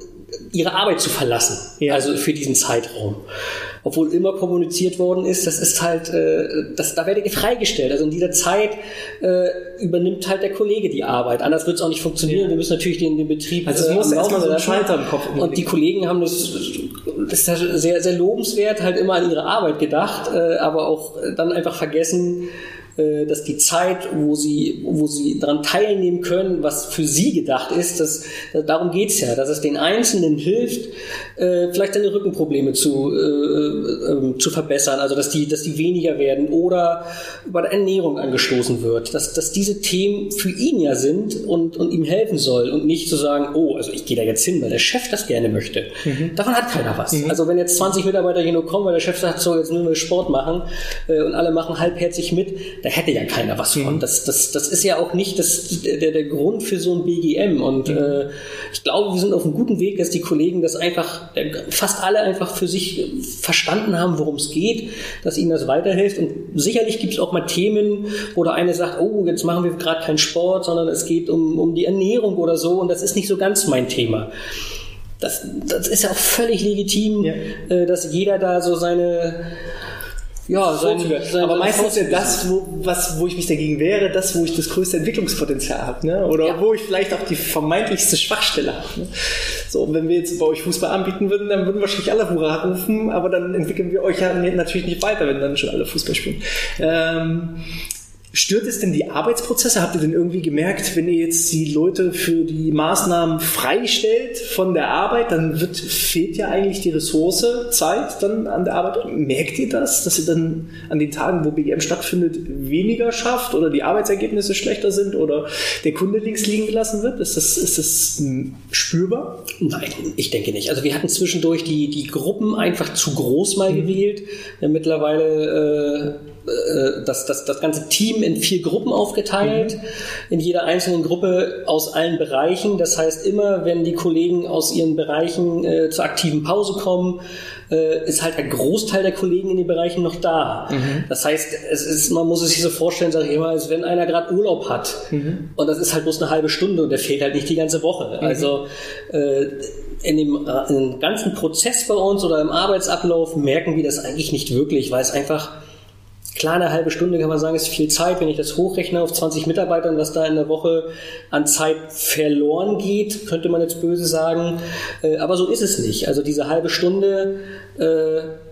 B: ihre Arbeit zu verlassen, ja. also für diesen Zeitraum. Obwohl immer kommuniziert worden ist, das ist halt, äh, das, da werdet ihr freigestellt. Also in dieser Zeit äh, übernimmt halt der Kollege die Arbeit. Anders wird es auch nicht funktionieren. Ja. Wir müssen natürlich den, den Betrieb.
A: Also es äh, muss erstmal so ein Schalter im Kopf.
B: Und die Kollegen haben das, das ist sehr, sehr lobenswert, halt immer an ihre Arbeit gedacht, äh, aber auch dann einfach vergessen, dass die Zeit, wo sie, wo sie daran teilnehmen können, was für sie gedacht ist, dass, darum geht's ja, dass es den Einzelnen hilft, äh, vielleicht seine Rückenprobleme zu, äh, äh, zu verbessern, also dass die, dass die weniger werden oder bei der Ernährung angestoßen wird, dass, dass diese Themen für ihn ja sind und, und ihm helfen soll und nicht zu sagen, oh, also ich gehe da jetzt hin, weil der Chef das gerne möchte. Mhm. Davon hat keiner was. Mhm. Also wenn jetzt 20 Mitarbeiter hier nur kommen, weil der Chef sagt, so, jetzt müssen wir Sport machen äh, und alle machen halbherzig mit, da hätte ja keiner was von. Mhm. Das, das, das ist ja auch nicht das, der, der Grund für so ein BGM und mhm. äh, ich glaube, wir sind auf einem guten Weg, dass die Kollegen das einfach, fast alle einfach für sich verstanden haben, worum es geht, dass ihnen das weiterhilft und sicherlich gibt es auch mal Themen, wo der eine sagt, oh, jetzt machen wir gerade keinen Sport, sondern es geht um, um die Ernährung oder so und das ist nicht so ganz mein Thema. Das, das ist ja auch völlig legitim, ja. äh, dass jeder da so seine
A: ja, sein, sein, aber meistens ja das, wo, was, wo ich mich dagegen wehre, das, wo ich das größte Entwicklungspotenzial habe, ne? oder ja. wo ich vielleicht auch die vermeintlichste Schwachstelle habe. Ne? So, wenn wir jetzt bei euch Fußball anbieten würden, dann würden wahrscheinlich alle Hurra rufen, aber dann entwickeln wir euch ja natürlich nicht weiter, wenn dann schon alle Fußball spielen. Ähm, Stört es denn die Arbeitsprozesse? Habt ihr denn irgendwie gemerkt, wenn ihr jetzt die Leute für die Maßnahmen freistellt von der Arbeit, dann wird, fehlt ja eigentlich die Ressource, Zeit dann an der Arbeit. Merkt ihr das, dass ihr dann an den Tagen, wo BGM stattfindet, weniger schafft oder die Arbeitsergebnisse schlechter sind oder der Kunde links liegen gelassen wird? Ist das, ist das spürbar?
B: Nein, ich denke nicht. Also wir hatten zwischendurch die, die Gruppen einfach zu groß mal mhm. gewählt. Ja, mittlerweile äh, äh, das, das, das ganze Team in vier Gruppen aufgeteilt, mhm. in jeder einzelnen Gruppe aus allen Bereichen. Das heißt, immer wenn die Kollegen aus ihren Bereichen äh, zur aktiven Pause kommen, äh, ist halt ein Großteil der Kollegen in den Bereichen noch da. Mhm. Das heißt, es ist, man muss es sich so vorstellen, sag ich mal, als wenn einer gerade Urlaub hat mhm. und das ist halt bloß eine halbe Stunde und der fehlt halt nicht die ganze Woche. Mhm. Also äh, in dem, äh, in dem ganzen Prozess bei uns oder im Arbeitsablauf merken wir das eigentlich nicht wirklich, weil es einfach Klar, eine halbe Stunde kann man sagen, ist viel Zeit. Wenn ich das hochrechne auf 20 Mitarbeitern, was da in der Woche an Zeit verloren geht, könnte man jetzt böse sagen. Äh, aber so ist es nicht. Also diese halbe Stunde äh,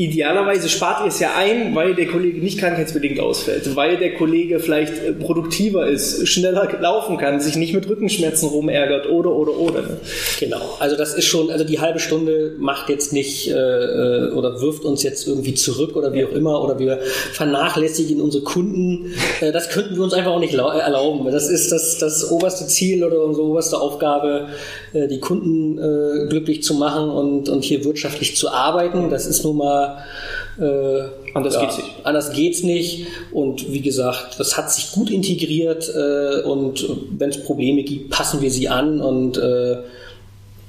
A: Idealerweise spart ihr es ja ein, weil der Kollege nicht krankheitsbedingt ausfällt, weil der Kollege vielleicht äh, produktiver ist, schneller laufen kann, sich nicht mit Rückenschmerzen rumärgert oder oder oder. Ne?
B: Genau, also das ist schon, also die halbe Stunde macht jetzt nicht äh, äh oder wirft uns jetzt irgendwie zurück oder wie auch immer oder wir vernachlässigen unsere Kunden. Äh, das könnten wir uns einfach auch nicht erlauben. Das ist das, das oberste Ziel oder unsere oberste Aufgabe, äh, die Kunden glücklich zu machen und, und hier wirtschaftlich zu arbeiten. Das ist nun mal äh, anders ja, geht's nicht. Anders geht's nicht. Und wie gesagt, das hat sich gut integriert äh, und wenn es Probleme gibt, passen wir sie an und äh,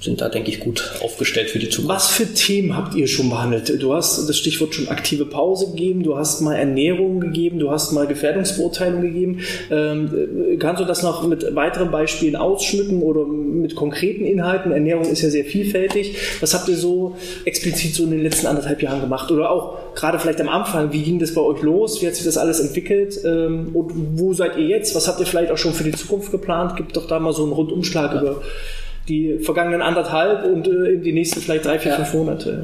B: sind da, denke ich, gut aufgestellt für die Zukunft.
A: Was für Themen habt ihr schon behandelt? Du hast das Stichwort schon aktive Pause gegeben, du hast mal Ernährung gegeben, du hast mal Gefährdungsbeurteilung gegeben. Ähm, kannst du das noch mit weiteren Beispielen ausschmücken oder mit konkreten Inhalten? Ernährung ist ja sehr vielfältig. Was habt ihr so explizit so in den letzten anderthalb Jahren gemacht? Oder auch gerade vielleicht am Anfang, wie ging das bei euch los? Wie hat sich das alles entwickelt? Ähm, und wo seid ihr jetzt? Was habt ihr vielleicht auch schon für die Zukunft geplant? Gibt doch da mal so einen Rundumschlag ja. über die vergangenen anderthalb und äh, die nächsten vielleicht drei, vier, ja. fünf Monate.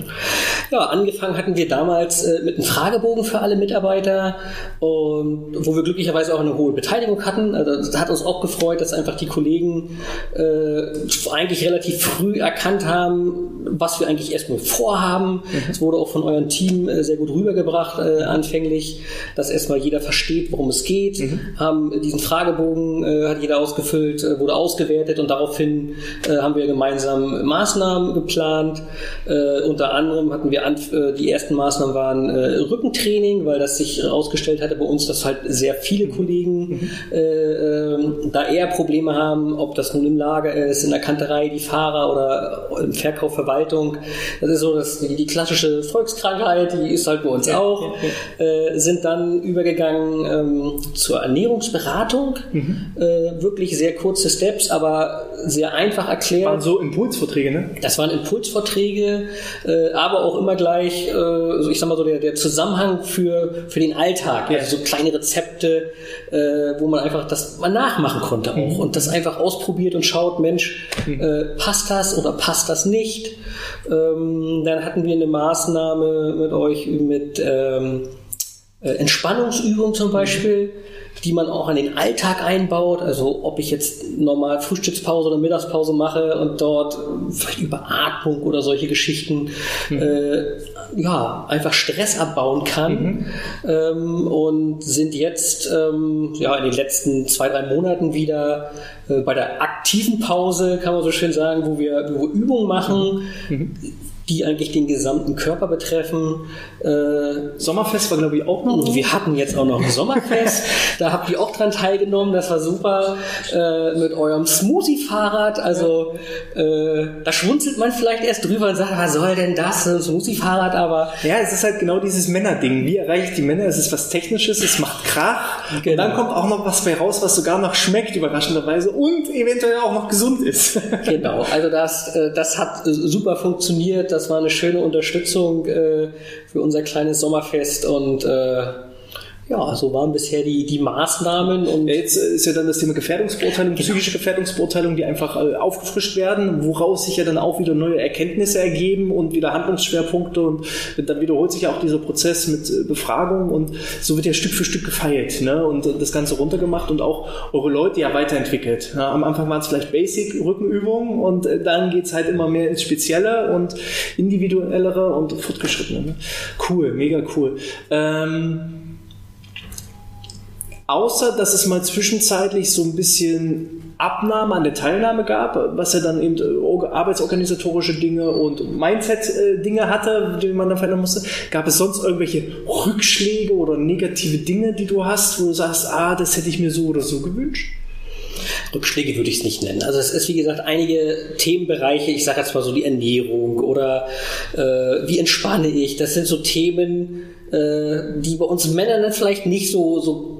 B: Ja, angefangen hatten wir damals äh, mit einem Fragebogen für alle Mitarbeiter, und, wo wir glücklicherweise auch eine hohe Beteiligung hatten. Also, das hat uns auch gefreut, dass einfach die Kollegen äh, eigentlich relativ früh erkannt haben, was wir eigentlich erstmal vorhaben. Es mhm. wurde auch von eurem Team äh, sehr gut rübergebracht äh, anfänglich, dass erstmal jeder versteht, worum es geht. Mhm. Haben diesen Fragebogen äh, hat jeder ausgefüllt, wurde ausgewertet und daraufhin äh, haben wir gemeinsam Maßnahmen geplant. Äh, unter anderem hatten wir an, äh, die ersten Maßnahmen waren äh, Rückentraining, weil das sich herausgestellt hatte bei uns, dass halt sehr viele Kollegen mhm. äh, ähm, da eher Probleme haben, ob das nun im Lager ist, in der Kanterei, die Fahrer oder im Verkauf, Verwaltung. Das ist so dass die, die klassische Volkskrankheit, die ist halt bei uns ja, auch. Ja, ja. Sind dann übergegangen ähm, zur Ernährungsberatung. Mhm. Wirklich sehr kurze Steps, aber sehr einfach erklärt.
A: Waren so Impulsvorträge, ne?
B: Das waren Impulsvorträge, äh, aber auch immer gleich, äh, so ich sag mal so, der, der Zusammenhang für, für den Alltag. Ja. Also so kleine Rezepte, äh, wo man einfach das mal nachmachen konnte auch mhm. und das einfach ausprobiert und schaut, Mensch, mhm. äh, passt das oder passt das nicht? Ähm, dann hatten wir eine Maßnahme mit euch mit ähm, äh, Entspannungsübungen zum Beispiel, die man auch an den Alltag einbaut. Also ob ich jetzt normal Frühstückspause oder Mittagspause mache und dort vielleicht über Atmung oder solche Geschichten mhm. äh, ja einfach Stress abbauen kann mhm. ähm, und sind jetzt ähm, ja in den letzten zwei drei Monaten wieder äh, bei der aktiven Pause kann man so schön sagen, wo wir, wo wir Übungen machen. Mhm die eigentlich den gesamten Körper betreffen.
A: Äh, Sommerfest war, glaube ich, auch noch.
B: Wir hatten jetzt auch noch ein Sommerfest. da habt ihr auch dran teilgenommen. Das war super. Äh, mit eurem Smoothie-Fahrrad. Also äh, da schmunzelt man vielleicht erst drüber und sagt, was soll denn das? Ein Smoothie-Fahrrad, aber.
A: Ja, es ist halt genau dieses Männerding. Wie erreiche ich die Männer? Es ist was Technisches, es macht Krach. Genau. Und dann kommt auch noch was bei raus, was sogar noch schmeckt, überraschenderweise, und eventuell auch noch gesund ist.
B: genau, also das, äh, das hat super funktioniert das war eine schöne Unterstützung äh, für unser kleines Sommerfest und äh, ja, so waren bisher die, die Maßnahmen. Und
A: Jetzt ist ja dann das Thema Gefährdungsbeurteilung, genau. psychische Gefährdungsbeurteilung, die einfach äh, aufgefrischt werden, woraus sich ja dann auch wieder neue Erkenntnisse ergeben und wieder Handlungsschwerpunkte und dann wiederholt sich ja auch dieser Prozess mit äh, Befragung und so wird ja Stück für Stück gefeilt ne? und das Ganze runtergemacht und auch eure Leute ja weiterentwickelt. Ja, am Anfang waren es vielleicht Basic-Rückenübungen und äh, dann geht's halt immer mehr ins Spezielle und individuellere und fortgeschrittene. Ne? Cool, mega cool. Ähm, Außer, dass es mal zwischenzeitlich so ein bisschen Abnahme an der Teilnahme gab, was ja dann eben äh, arbeitsorganisatorische Dinge und Mindset-Dinge hatte, die man dann verändern musste. Gab es sonst irgendwelche Rückschläge oder negative Dinge, die du hast, wo du sagst, ah, das hätte ich mir so oder so gewünscht?
B: Rückschläge würde ich es nicht nennen. Also es ist wie gesagt einige Themenbereiche, ich sage jetzt mal so die Ernährung oder äh, wie entspanne ich, das sind so Themen, äh, die bei uns Männern vielleicht nicht so, so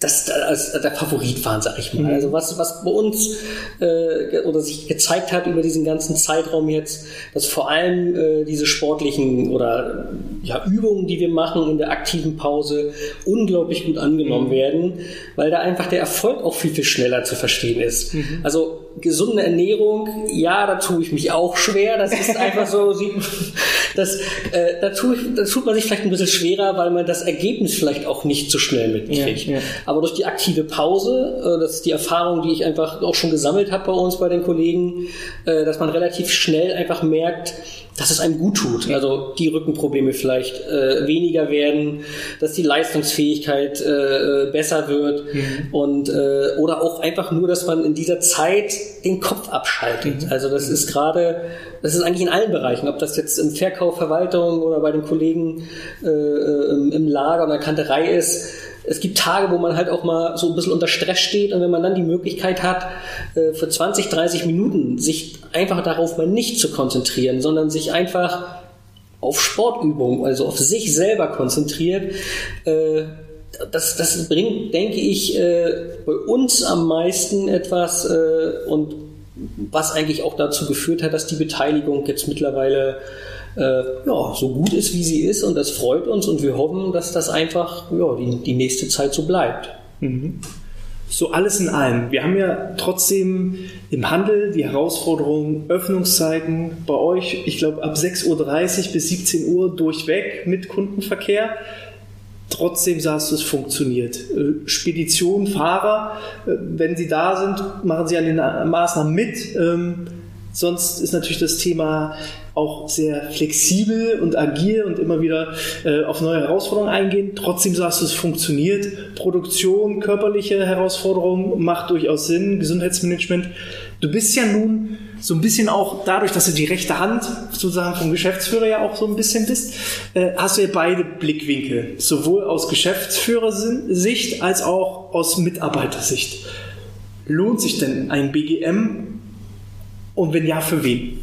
B: das, das der Favorit waren, sag ich mal. Mhm. Also was, was bei uns äh, oder sich gezeigt hat über diesen ganzen Zeitraum jetzt, dass vor allem äh, diese sportlichen oder ja, Übungen, die wir machen in der aktiven Pause, unglaublich gut angenommen mhm. werden, weil da einfach der Erfolg auch viel, viel schneller zu verstehen ist. Mhm. Also gesunde Ernährung, ja, da tue ich mich auch schwer. Das ist einfach so, das, äh, da, tue ich, da tut man sich vielleicht ein bisschen schwerer, weil man das Ergebnis vielleicht auch nicht so schnell mitkriegt. Ja, ja. Aber durch die aktive Pause, äh, das ist die Erfahrung, die ich einfach auch schon gesammelt habe bei uns, bei den Kollegen, äh, dass man relativ schnell einfach merkt, dass es einem gut tut. Also die Rückenprobleme vielleicht äh, weniger werden, dass die Leistungsfähigkeit äh, äh, besser wird mhm. und äh, oder auch einfach nur, dass man in dieser Zeit den Kopf abschaltet. Mhm. Also das ist gerade, das ist eigentlich in allen Bereichen, ob das jetzt im Verkauf, Verwaltung oder bei den Kollegen äh, äh im, Lager oder Kanterei ist. Es gibt Tage, wo man halt auch mal so ein bisschen unter Stress steht und wenn man dann die Möglichkeit hat, äh, für 20, 30 Minuten sich einfach darauf mal nicht zu konzentrieren, sondern sich einfach auf Sportübungen, also auf sich selber konzentriert, äh, das, das bringt, denke ich, bei uns am meisten etwas und was eigentlich auch dazu geführt hat, dass die Beteiligung jetzt mittlerweile äh, ja, so gut ist, wie sie ist und das freut uns und wir hoffen, dass das einfach ja, die, die nächste Zeit so bleibt. Mhm.
A: So alles in allem. Wir haben ja trotzdem im Handel die Herausforderung Öffnungszeiten bei euch, ich glaube ab 6.30 Uhr bis 17 Uhr durchweg mit Kundenverkehr. Trotzdem sagst du, es funktioniert. Äh, Spedition, Fahrer, äh, wenn sie da sind, machen sie an den Maßnahmen mit. Sonst ist natürlich das Thema auch sehr flexibel und agil und immer wieder äh, auf neue Herausforderungen eingehen. Trotzdem sagst du, es funktioniert. Produktion, körperliche Herausforderungen macht durchaus Sinn. Gesundheitsmanagement. Du bist ja nun so ein bisschen auch dadurch, dass du die rechte Hand sozusagen vom Geschäftsführer ja auch so ein bisschen bist, äh, hast du ja beide Blickwinkel. Sowohl aus Geschäftsführersicht als auch aus Mitarbeitersicht. Lohnt sich denn ein BGM? Und wenn ja, für wen?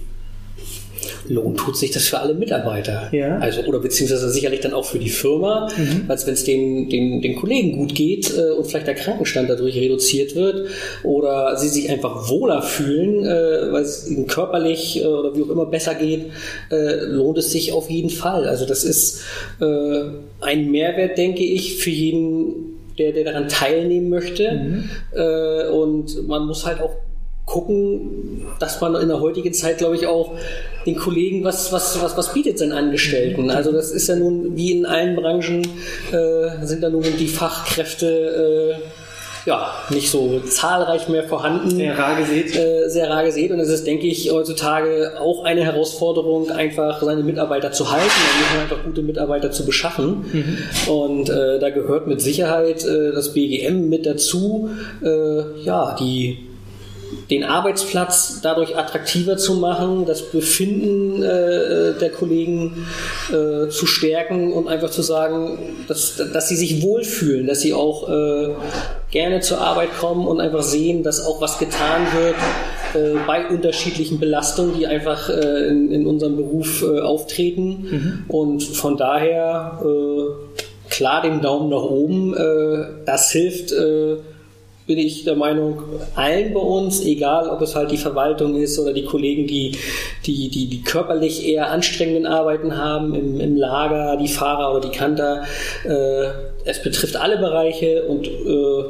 B: Lohn tut sich das für alle Mitarbeiter. Ja. Also, oder beziehungsweise sicherlich dann auch für die Firma, mhm. als wenn es den, den, den Kollegen gut geht äh, und vielleicht der Krankenstand dadurch reduziert wird oder sie sich einfach wohler fühlen, äh, weil es ihnen körperlich äh, oder wie auch immer besser geht, äh, lohnt es sich auf jeden Fall. Also das ist äh, ein Mehrwert, denke ich, für jeden der, der daran teilnehmen möchte. Mhm. Äh, und man muss halt auch gucken, dass man in der heutigen Zeit, glaube ich, auch den Kollegen was, was, was, was bietet seinen Angestellten. Also das ist ja nun, wie in allen Branchen, äh, sind da nun die Fachkräfte äh, ja, nicht so zahlreich mehr vorhanden.
A: Sehr rar gesät.
B: Äh, sehr rar gesät. Und es ist, denke ich, heutzutage auch eine Herausforderung, einfach seine Mitarbeiter zu halten und einfach gute Mitarbeiter zu beschaffen. Mhm. Und äh, da gehört mit Sicherheit äh, das BGM mit dazu, äh, ja, die den Arbeitsplatz dadurch attraktiver zu machen, das Befinden äh, der Kollegen äh, zu stärken und einfach zu sagen, dass, dass sie sich wohlfühlen, dass sie auch äh, gerne zur Arbeit kommen und einfach sehen, dass auch was getan wird äh, bei unterschiedlichen Belastungen, die einfach äh, in, in, unserem Beruf äh, auftreten. Mhm. Und von daher klar den Daumen nach oben, das hilft bin ich der Meinung, allen bei uns, egal ob es halt die Verwaltung ist oder die Kollegen, die, die, die, die körperlich eher anstrengenden Arbeiten haben, im, im Lager, die Fahrer oder die Kanter, äh, es betrifft alle Bereiche und äh,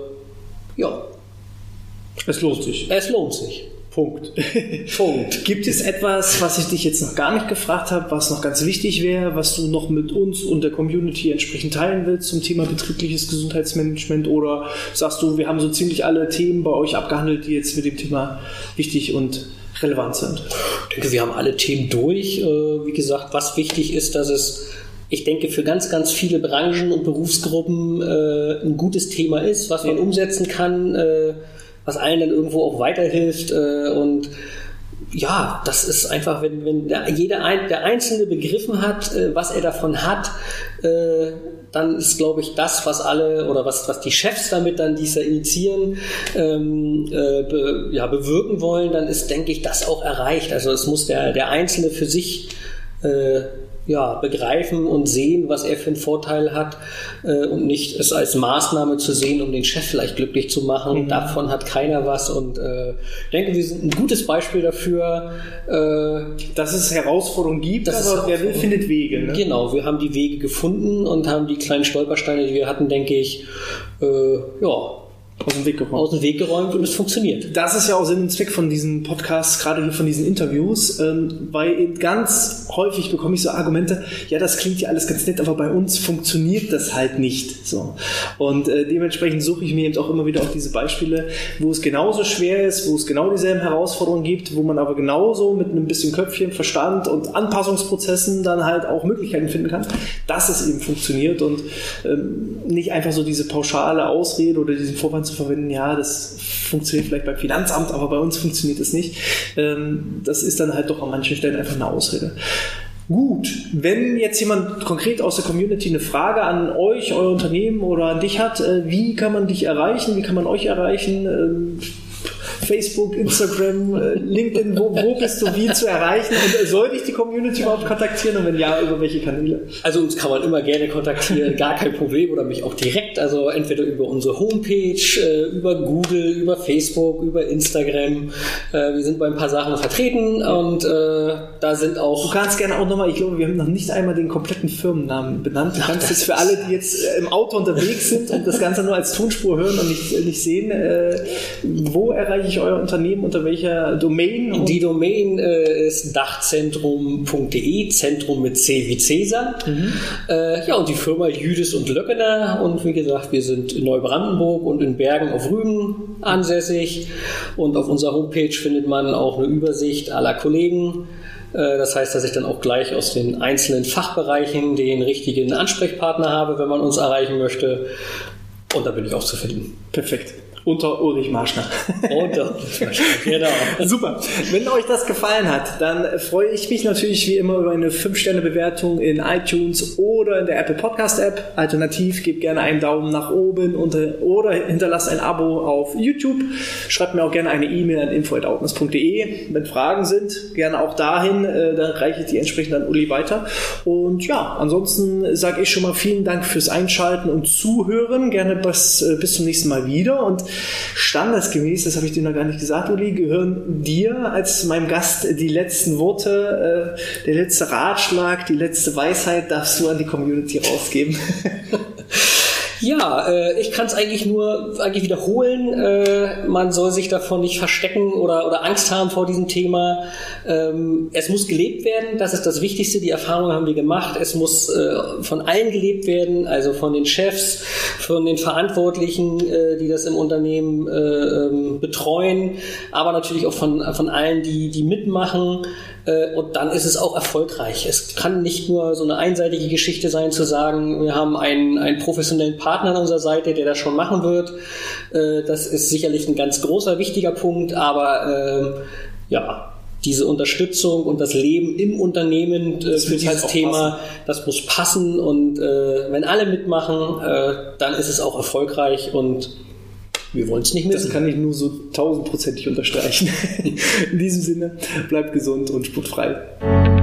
B: ja.
A: Es lohnt sich.
B: Es lohnt sich.
A: Punkt. Punkt. Gibt es etwas, was ich dich jetzt noch gar nicht gefragt habe, was noch ganz wichtig wäre, was du noch mit uns und der Community entsprechend teilen willst zum Thema betriebliches Gesundheitsmanagement? Oder sagst du, wir haben so ziemlich alle Themen bei euch abgehandelt, die jetzt mit dem Thema wichtig und relevant sind?
B: Ich denke, wir haben alle Themen durch. Äh, wie gesagt, was wichtig ist, dass es ich denke, für ganz, ganz viele Branchen und Berufsgruppen äh, ein gutes Thema ist, was man umsetzen kann. Äh, was allen dann irgendwo auch weiterhilft äh, und ja, das ist einfach, wenn, wenn der, jeder ein, der Einzelne begriffen hat, äh, was er davon hat, äh, dann ist, glaube ich, das, was alle oder was, was die Chefs damit dann, dieser initiieren, ähm, äh, be, ja, bewirken wollen, dann ist, denke ich, das auch erreicht. Also es muss der, der Einzelne für sich äh, ja, begreifen und sehen, was er für einen Vorteil hat äh, und nicht es als Maßnahme zu sehen, um den Chef vielleicht glücklich zu machen. Mhm. Davon hat keiner was und äh, ich denke, wir sind ein gutes Beispiel dafür,
A: äh, dass es Herausforderungen gibt, aber wer will, findet Wege.
B: Ne? Genau, wir haben die Wege gefunden und haben die kleinen Stolpersteine, die wir hatten, denke ich, äh, ja, aus dem Weg geräumt. Aus dem Weg geräumt und es funktioniert.
A: Das ist ja auch Sinn und Zweck von diesen Podcasts, gerade hier von diesen Interviews, ähm, weil ganz häufig bekomme ich so Argumente, ja, das klingt ja alles ganz nett, aber bei uns funktioniert das halt nicht. So. Und äh, dementsprechend suche ich mir eben auch immer wieder auch diese Beispiele, wo es genauso schwer ist, wo es genau dieselben Herausforderungen gibt, wo man aber genauso mit einem bisschen Köpfchen, Verstand und Anpassungsprozessen dann halt auch Möglichkeiten finden kann, dass es eben funktioniert und ähm, nicht einfach so diese pauschale Ausrede oder diesen Vorwand zu verwenden, ja, das funktioniert vielleicht beim Finanzamt, aber bei uns funktioniert es nicht. Ähm, das ist dann halt doch an manchen Stellen einfach eine Ausrede. Gut, wenn jetzt jemand konkret aus der Community eine Frage an euch, euer Unternehmen oder an dich hat, äh, wie kann man dich erreichen, wie kann man euch erreichen? Facebook, Instagram, äh, LinkedIn, wo, wo bist du wie zu erreichen? Und äh, soll ich die Community überhaupt kontaktieren und wenn ja, über welche Kanäle?
B: Also uns kann man immer gerne kontaktieren, gar kein Problem oder mich auch direkt, also entweder über unsere Homepage, äh, über Google, über Facebook, über Instagram. Wir sind bei ein paar Sachen vertreten und da sind auch...
A: Du kannst gerne auch nochmal, ich glaube, wir haben noch nicht einmal den kompletten Firmennamen benannt. Du kannst es für alle, die jetzt im Auto unterwegs sind und das Ganze nur als Tonspur hören und nicht, nicht sehen, wo erreiche ich euer Unternehmen? Unter welcher Domain?
B: Die Domain äh, ist dachzentrum.de, Zentrum mit C wie Cäsar. Mhm. Äh, ja, und die Firma Jüdis und Löckener. Und wie gesagt, wir sind in Neubrandenburg und in Bergen auf Rügen ansässig. Und auf unserer Homepage findet man auch eine Übersicht aller Kollegen. Äh, das heißt, dass ich dann auch gleich aus den einzelnen Fachbereichen den richtigen Ansprechpartner habe, wenn man uns erreichen möchte. Und da bin ich auch zu finden.
A: Perfekt. Unter Ulrich Marschner.
B: Unter Ulrich Marschner,
A: genau. Super. Wenn euch das gefallen hat, dann freue ich mich natürlich wie immer über eine 5-Sterne-Bewertung in iTunes oder in der Apple Podcast-App. Alternativ gebt gerne einen Daumen nach oben oder hinterlasst ein Abo auf YouTube. Schreibt mir auch gerne eine E-Mail an info.outness.de. Wenn Fragen sind, gerne auch dahin. Äh, dann reiche ich die entsprechend an Uli weiter. Und ja, ansonsten sage ich schon mal vielen Dank fürs Einschalten und Zuhören. Gerne bis, äh, bis zum nächsten Mal wieder. Und standesgemäß, das habe ich dir noch gar nicht gesagt, Uli, gehören dir als meinem Gast die letzten Worte, äh, der letzte Ratschlag, die letzte Weisheit darfst du an die Community rausgeben.
B: Ja, äh, ich kann es eigentlich nur eigentlich wiederholen. Äh, man soll sich davon nicht verstecken oder, oder Angst haben vor diesem Thema. Ähm, es muss gelebt werden, das ist das Wichtigste. Die Erfahrung haben wir gemacht. Es muss äh, von allen gelebt werden, also von den Chefs, von den Verantwortlichen, äh, die das im Unternehmen äh, ähm, betreuen, aber natürlich auch von, von allen, die, die mitmachen. Äh, und dann ist es auch erfolgreich. Es kann nicht nur so eine einseitige Geschichte sein, zu sagen, wir haben einen, einen professionellen Partner an unserer Seite, der das schon machen wird. Äh, das ist sicherlich ein ganz großer, wichtiger Punkt, aber äh, ja, diese Unterstützung und das Leben im Unternehmen äh, für dieses Thema, passen. das muss passen und äh, wenn alle mitmachen, äh, dann ist es auch erfolgreich und wir wollen es nicht
A: missen. Das kann ich nur so tausendprozentig unterstreichen. In diesem Sinne, bleibt gesund und sputfrei.